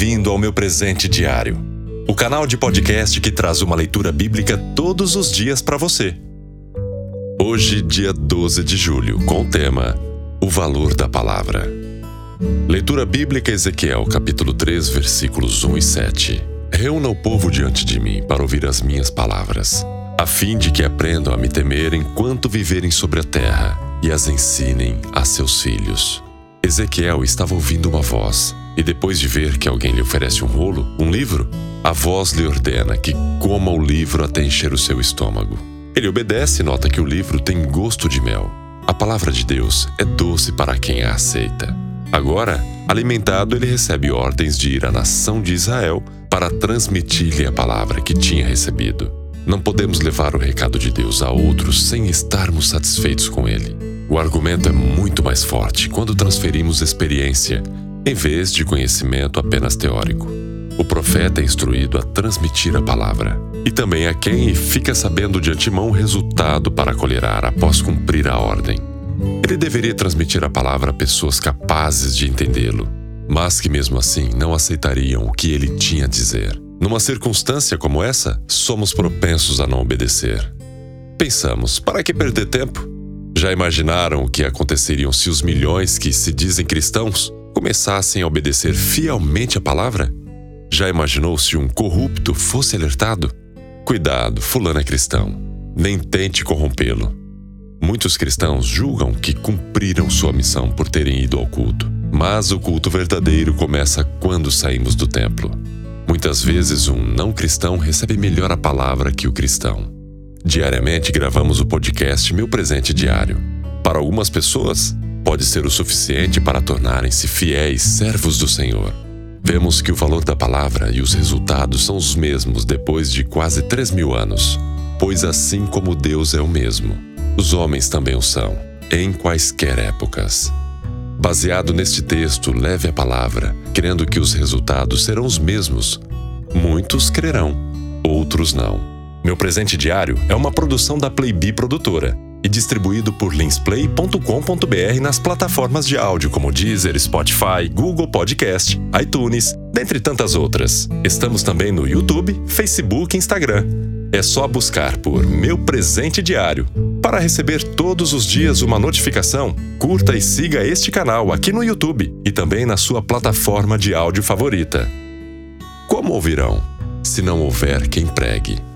bem-vindo ao meu presente diário, o canal de podcast que traz uma leitura bíblica todos os dias para você. Hoje, dia 12 de julho, com o tema O Valor da Palavra. Leitura bíblica Ezequiel, capítulo 3, versículos 1 e 7. Reúna o povo diante de mim para ouvir as minhas palavras, a fim de que aprendam a me temer enquanto viverem sobre a terra e as ensinem a seus filhos. Ezequiel estava ouvindo uma voz, e depois de ver que alguém lhe oferece um rolo, um livro, a voz lhe ordena que coma o livro até encher o seu estômago. Ele obedece e nota que o livro tem gosto de mel. A palavra de Deus é doce para quem a aceita. Agora, alimentado, ele recebe ordens de ir à nação de Israel para transmitir-lhe a palavra que tinha recebido. Não podemos levar o recado de Deus a outros sem estarmos satisfeitos com ele. O argumento é muito mais forte quando transferimos experiência, em vez de conhecimento apenas teórico. O profeta é instruído a transmitir a palavra, e também a quem fica sabendo de antemão o resultado para colherar após cumprir a ordem. Ele deveria transmitir a palavra a pessoas capazes de entendê-lo, mas que mesmo assim não aceitariam o que ele tinha a dizer. Numa circunstância como essa, somos propensos a não obedecer. Pensamos, para que perder tempo? Já imaginaram o que aconteceriam se os milhões que se dizem cristãos começassem a obedecer fielmente a palavra? Já imaginou se um corrupto fosse alertado? Cuidado, fulano é cristão. Nem tente corrompê-lo. Muitos cristãos julgam que cumpriram sua missão por terem ido ao culto, mas o culto verdadeiro começa quando saímos do templo. Muitas vezes, um não cristão recebe melhor a palavra que o cristão. Diariamente gravamos o podcast Meu Presente Diário. Para algumas pessoas, pode ser o suficiente para tornarem-se fiéis servos do Senhor. Vemos que o valor da palavra e os resultados são os mesmos depois de quase três mil anos, pois assim como Deus é o mesmo, os homens também o são, em quaisquer épocas. Baseado neste texto, leve a palavra, crendo que os resultados serão os mesmos. Muitos crerão, outros não. Meu Presente Diário é uma produção da Playbee Produtora e distribuído por linsplay.com.br nas plataformas de áudio como Deezer, Spotify, Google Podcast, iTunes, dentre tantas outras. Estamos também no YouTube, Facebook e Instagram. É só buscar por Meu Presente Diário. Para receber todos os dias uma notificação, curta e siga este canal aqui no YouTube e também na sua plataforma de áudio favorita. Como ouvirão, se não houver quem pregue?